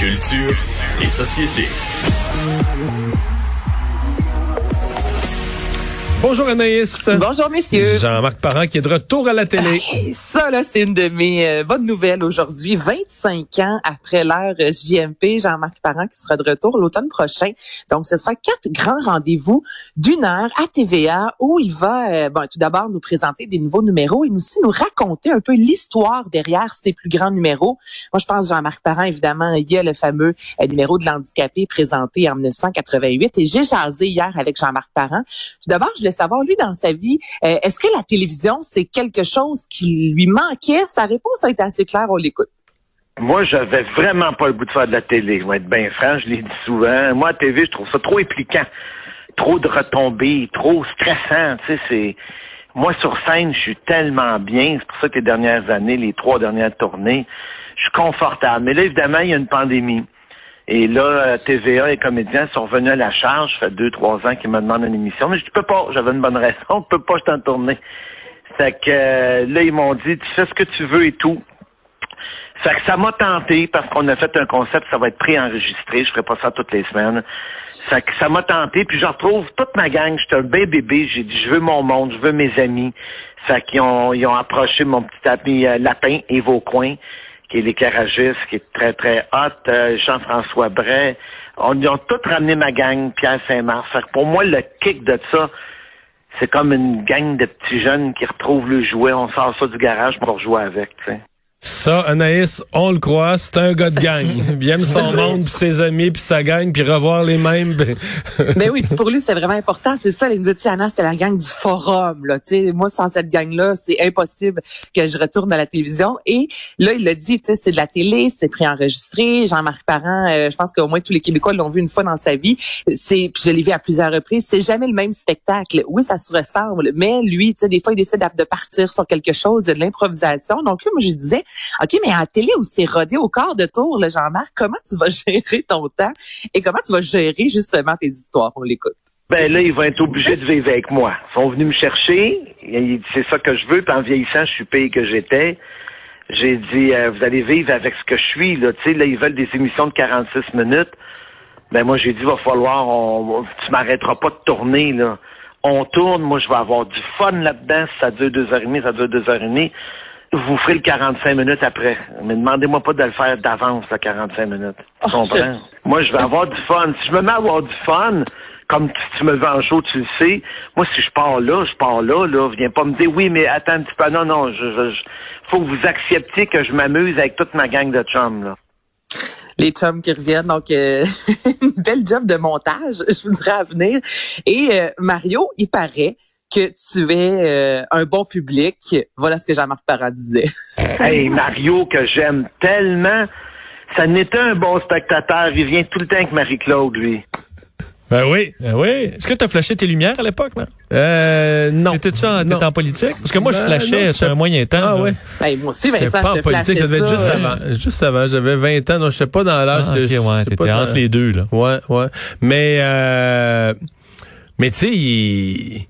Culture et société. Bonjour Anaïs. Bonjour messieurs. Jean-Marc Parent qui est de retour à la télé. ça là, c'est une de mes euh, bonnes nouvelles aujourd'hui. 25 ans après l'heure JMP, Jean-Marc Parent qui sera de retour l'automne prochain. Donc ce sera quatre grands rendez-vous d'une heure à TVA où il va euh, bon tout d'abord nous présenter des nouveaux numéros et nous aussi nous raconter un peu l'histoire derrière ces plus grands numéros. Moi je pense Jean-Marc Parent évidemment, il y a le fameux euh, numéro de l'handicapé présenté en 1988 et j'ai jasé hier avec Jean-Marc Parent. Tout d'abord, je savoir, lui, dans sa vie, euh, est-ce que la télévision, c'est quelque chose qui lui manquait? Sa réponse a été assez claire, on l'écoute. Moi, j'avais vraiment pas le goût de faire de la télé. Je être bien franc, je l'ai dit souvent. Moi, la télé, je trouve ça trop impliquant. Trop de retombées, trop stressant. Tu sais, c'est... Moi, sur scène, je suis tellement bien. C'est pour ça que les dernières années, les trois dernières tournées, je suis confortable. Mais là, évidemment, il y a une pandémie. Et là, TVA et comédiens sont revenus à la charge. Ça fait deux, trois ans qu'ils me demandent une émission. Mais je dis, peux pas. J'avais une bonne raison. Je peux pas, je t'en tourner. Fait que euh, là, ils m'ont dit, tu fais ce que tu veux et tout. Fait que ça m'a tenté parce qu'on a fait un concept, ça va être préenregistré. Je ferai pas ça toutes les semaines. Fait que ça m'a tenté. Puis je retrouve toute ma gang. J'étais un bébé bébé. J'ai dit, je veux mon monde, je veux mes amis. Fait qu'ils ont, ils ont approché mon petit ami euh, Lapin et Vaucoin qui est l'éclairagiste, qui est très, très hot, euh, Jean-François Bray. On, ils ont tous ramené ma gang, Pierre Saint-Mars. pour moi, le kick de ça, c'est comme une gang de petits jeunes qui retrouvent le jouet. On sort ça du garage pour jouer avec. Ça, Anaïs, on le croit, c'est un gars de gang. Il aime son monde, puis ses amis, puis sa gang, puis revoir les mêmes. Mais ben oui, pour lui, c'est vraiment important. C'est ça, il nous dit, Anna, c'était la gang du forum. Là. sais, moi, sans cette gang-là, c'est impossible que je retourne à la télévision. Et là, il l'a dit, c'est de la télé, c'est préenregistré. Jean-Marc Parent, euh, je pense qu'au moins tous les Québécois l'ont vu une fois dans sa vie. C'est, puis je l'ai vu à plusieurs reprises. C'est jamais le même spectacle. Oui, ça se ressemble, mais lui, des fois, il décide de partir sur quelque chose, de l'improvisation. Donc là, moi, je disais, OK, mais à la télé où c'est rodé au quart de tour, Jean-Marc, comment tu vas gérer ton temps et comment tu vas gérer justement tes histoires? On l'écoute. Ben là, ils vont être obligés de vivre avec moi. Ils sont venus me chercher. C'est ça que je veux. Puis en vieillissant, je suis payé que j'étais. J'ai dit, euh, vous allez vivre avec ce que je suis. Là, tu sais, là, ils veulent des émissions de 46 minutes. Ben moi, j'ai dit, va falloir, on, tu m'arrêteras pas de tourner. On tourne, moi, je vais avoir du fun là-dedans. ça dure deux heures et demie, ça dure deux heures et demie vous ferez le 45 minutes après. Mais demandez-moi pas de le faire d'avance, le 45 minutes. Tu oh, comprends? Moi, je vais avoir du fun. Si je me mets à avoir du fun, comme tu me vends chaud, tu le sais, moi, si je pars là, je pars là, là, viens pas me dire, oui, mais attends un petit peu. Non, non, je, je, faut que vous acceptiez que je m'amuse avec toute ma gang de chums, là les chums qui reviennent. Donc, euh, une belle job de montage, je voudrais à venir. Et euh, Mario, il paraît que tu es euh, un bon public. Voilà ce que Jean-Marc Parent disait. hey, Mario, que j'aime tellement. Ça n'était un bon spectateur. Il vient tout le temps avec Marie-Claude, lui. Ben oui, ben oui. Est-ce que tu as flashé tes lumières à l'époque, là? Euh, non. T'étais-tu en, en politique? Parce que moi, je ben, flashais sur un moyen temps. Ah oui. Ben, moi aussi, Vincent, pas en politique, ça devait juste avant. Juste avant, j'avais 20 ans, donc je sais pas dans l'âge. Ah, ok, ouais, t'étais entre les deux, là. Ouais, ouais. Mais, euh, mais tu sais, il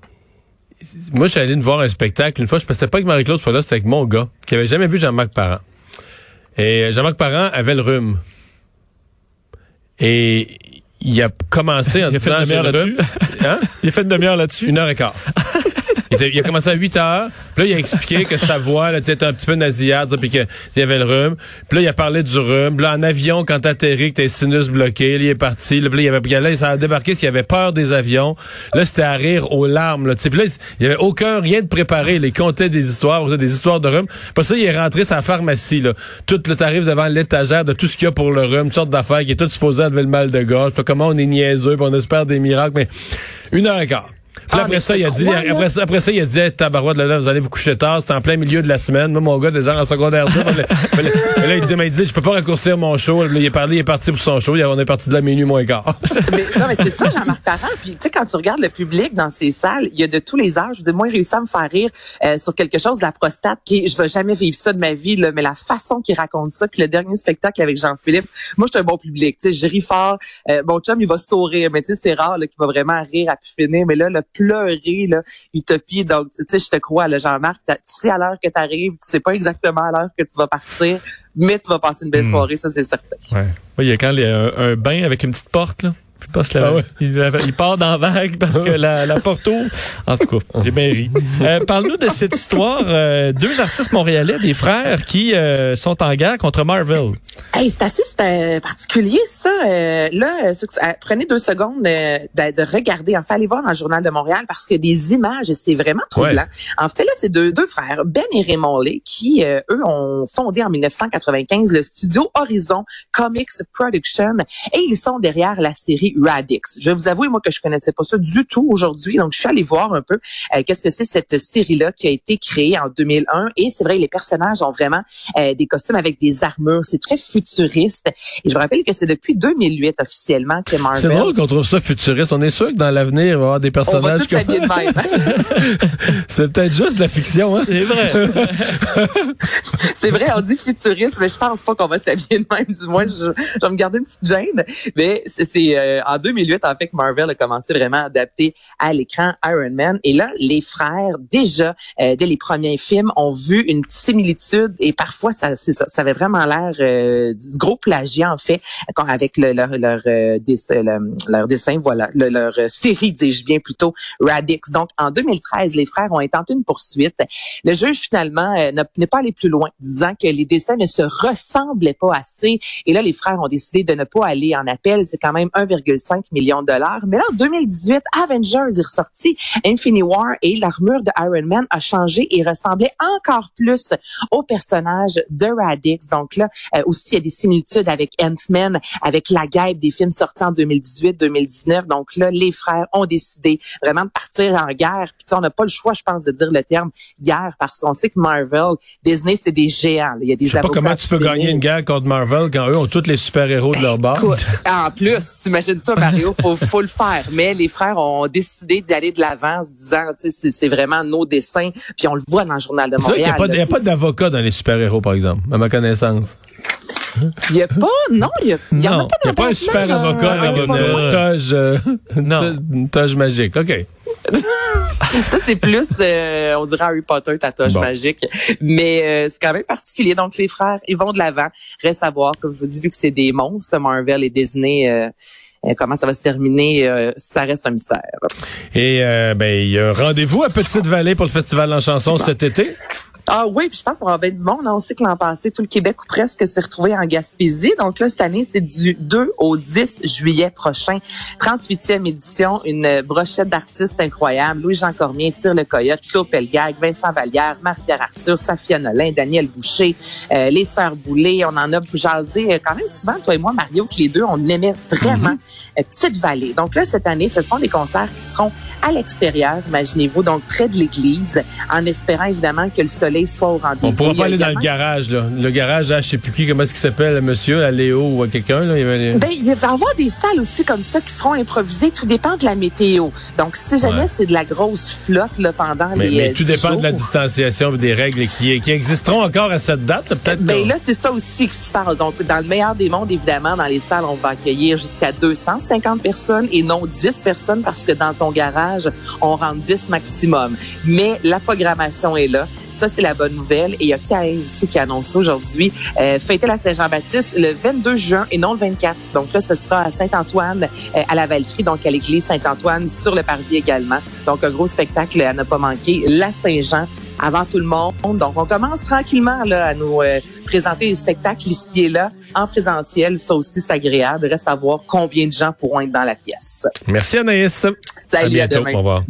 moi, j'allais allé voir un spectacle une fois. Je ne pas avec Marie-Claude fois là, c'était avec mon gars, qui avait jamais vu Jean-Marc Parent. Et Jean-Marc Parent avait le rhume. Et il a commencé en il a fait une demi-heure là-dessus. Hein? Il a fait une demi-heure là-dessus. Une heure et quart. il, a commencé à 8 heures. Puis là, il a expliqué que sa voix là, était un petit peu nasillarde, puis qu'il y avait le rhume. Puis là, il a parlé du rhume. Puis là, en avion, quand t'atterris, que t'es sinus bloqué, là, il est parti. Là, puis là, il avait, là, ça a débarqué s'il avait peur des avions. Là, c'était à rire aux larmes. Là, puis là, il y avait aucun, rien de préparé. il comptait des histoires, des histoires de rhume. Puis ça, il est rentré sa pharmacie. Là. Tout le tarif devant l'étagère de tout ce qu'il y a pour le rhume, toutes sortes d'affaires qui est tout supposé enlever le mal de gorge. Comment on est niaiseux, puis on espère des miracles. Mais une heure et quart. Puis ah, après, ça, il a dit, après, ça, après ça, il a dit, hey, tabarouette, là, là, vous allez vous coucher tard, c'est en plein milieu de la semaine. Moi, mon gars, déjà en secondaire 2. mais, là, il dit, mais il dit, je peux pas raccourcir mon show. il est parlé, il est parti pour son show. On est parti de la minuit moins quart. mais, non, mais c'est ça, Jean-Marc Parent. Puis, tu sais, quand tu regardes le public dans ces salles, il y a de tous les âges. Je veux dire, moi, il réussit à me faire rire euh, sur quelque chose de la prostate qui, je vais jamais vivre ça de ma vie, là, mais la façon qu'il raconte ça, que le dernier spectacle avec Jean-Philippe, moi, je suis un bon public. Tu sais, je ris fort. Euh, mon chum, il va sourire, mais tu sais, c'est rare qu'il va vraiment rire à pu finir. Mais là, le pleurer, là, Utopie. Donc, tu sais, je te crois, là, Jean-Marc, tu sais à l'heure que tu arrives, tu sais pas exactement à l'heure que tu vas partir, mais tu vas passer une belle hmm. soirée, ça, c'est certain. Ouais. Il y a quand il y a un, bain avec une petite porte, là. Ah il, part dans vague parce que la, la porte En tout cas, j'ai bien ri. Euh, Parle-nous de cette histoire. Euh, deux artistes montréalais, des frères, qui euh, sont en guerre contre Marvel. Hey, c'est assez particulier, ça. Euh, là, prenez deux secondes de, de, regarder. En fait, allez voir dans le Journal de Montréal parce que des images, c'est vraiment troublant. En fait, là, c'est deux, deux frères, Ben et Raymond Lay, qui, eux, ont fondé en 1995 le studio Horizon Comics Production et ils sont derrière la série Radix. Je vais vous avouer, moi, que je connaissais pas ça du tout aujourd'hui. Donc, je suis allée voir un peu euh, qu'est-ce que c'est cette série-là qui a été créée en 2001. Et c'est vrai, les personnages ont vraiment euh, des costumes avec des armures. C'est très futuriste. Et je vous rappelle que c'est depuis 2008 officiellement que Marvel... C'est drôle qu'on trouve ça futuriste. On est sûr que dans l'avenir, il va y avoir des personnages... On va comme... de même. Hein? c'est peut-être juste de la fiction. Hein? C'est vrai. c'est vrai, on dit futuriste, mais je pense pas qu'on va s'habiller de même. Du moins, je, vais me garder une petite gêne. Mais c'est... Euh, en 2008, en fait, que Marvel a commencé vraiment à adapter à l'écran Iron Man. Et là, les frères, déjà, euh, dès les premiers films, ont vu une similitude et parfois, ça, ça, ça avait vraiment l'air euh, du gros plagiat, en fait, avec le, leur, leur, euh, dessin, leur dessin, voilà, leur série, dis-je bien plutôt, Radix. Donc, en 2013, les frères ont intenté une poursuite. Le juge, finalement, n'est pas allé plus loin, disant que les dessins ne se ressemblaient pas assez. Et là, les frères ont décidé de ne pas aller en appel. C'est quand même 1,5 5 millions de dollars. Mais là, en 2018, Avengers est ressorti, Infinity War et l'armure de Iron Man a changé et ressemblait encore plus au personnage de Radix. Donc là, euh, aussi, des similitudes avec Ant-Man, avec la guêpe des films sortis en 2018-2019. Donc là, les frères ont décidé vraiment de partir en guerre. Puis on n'a pas le choix, je pense, de dire le terme guerre parce qu'on sait que Marvel, Disney, c'est des géants. Il y a des je sais pas comment tu peux gagner une guerre contre Marvel quand eux ont tous les super-héros de leur bord. En plus, t'imagines toi, Mario, faut, faut le faire. Mais les frères ont décidé d'aller de l'avant en se disant, c'est vraiment nos destins. Puis on le voit dans le Journal de Montréal. Il n'y a pas, d'avocat dans les super-héros, par exemple, à ma connaissance. Il n'y a pas, non, il y, a, y a pas Il n'y a pas un super avocat avec une toge, euh, non. une toge magique. OK. ça, c'est plus, euh, on dirait Harry Potter, ta toge magique. Mais euh, c'est quand même particulier. Donc, les frères, ils vont de l'avant. Reste à voir, comme je vous dis, vu que c'est des monstres, Marvel et Disney, euh, comment ça va se terminer, euh, ça reste un mystère. Et euh, ben, il y a un rendez-vous à Petite-Vallée pour le Festival en chanson cet été. Ah oui, puis je pense qu'on va bien du monde. On sait que l'an passé, tout le Québec ou presque s'est retrouvé en Gaspésie. Donc là, cette année, c'est du 2 au 10 juillet prochain. 38e édition, une brochette d'artistes incroyables. Louis-Jean Cormier, Tire le Coyote, Claude Pelgag, Vincent Vallière, Marie-Pierre Arthur, Safia Nolin, Daniel Boucher, euh, les Sœurs Boulay. On en a jasé euh, quand même souvent, toi et moi, Mario, que les deux, on aimait vraiment euh, Petite Vallée. Donc là, cette année, ce sont des concerts qui seront à l'extérieur, imaginez-vous, donc près de l'église, en espérant évidemment que le soleil on pourra pas aller dans le garage, là. Le garage, je sais plus qui, comment est-ce qu'il s'appelle, monsieur, à Léo ou à quelqu'un, là. Il, va... ben, il va y avoir des salles aussi comme ça qui seront improvisées. Tout dépend de la météo. Donc, si jamais c'est de la grosse flotte, là, pendant les. Mais euh, tout dépend de la distanciation des règles qui, qui existeront encore à cette date, peut-être. Ben, là, c'est ça aussi qui se passe. Donc, dans le meilleur des mondes, évidemment, dans les salles, on va accueillir jusqu'à 250 personnes et non 10 personnes parce que dans ton garage, on rentre 10 maximum. Mais la programmation est là. Ça, c'est la bonne nouvelle. Et il y a aussi qui annonce aujourd'hui euh, fêter la Saint-Jean-Baptiste le 22 juin et non le 24. Donc là, ce sera à Saint-Antoine, euh, à la Valtrie, donc à l'église Saint-Antoine, sur le parvis également. Donc, un gros spectacle à ne pas manquer. La Saint-Jean avant tout le monde. Donc, on commence tranquillement là à nous euh, présenter les spectacles ici et là en présentiel. Ça aussi, c'est agréable. Reste à voir combien de gens pourront être dans la pièce. Merci Anaïs. Salut, à, bientôt. Au revoir.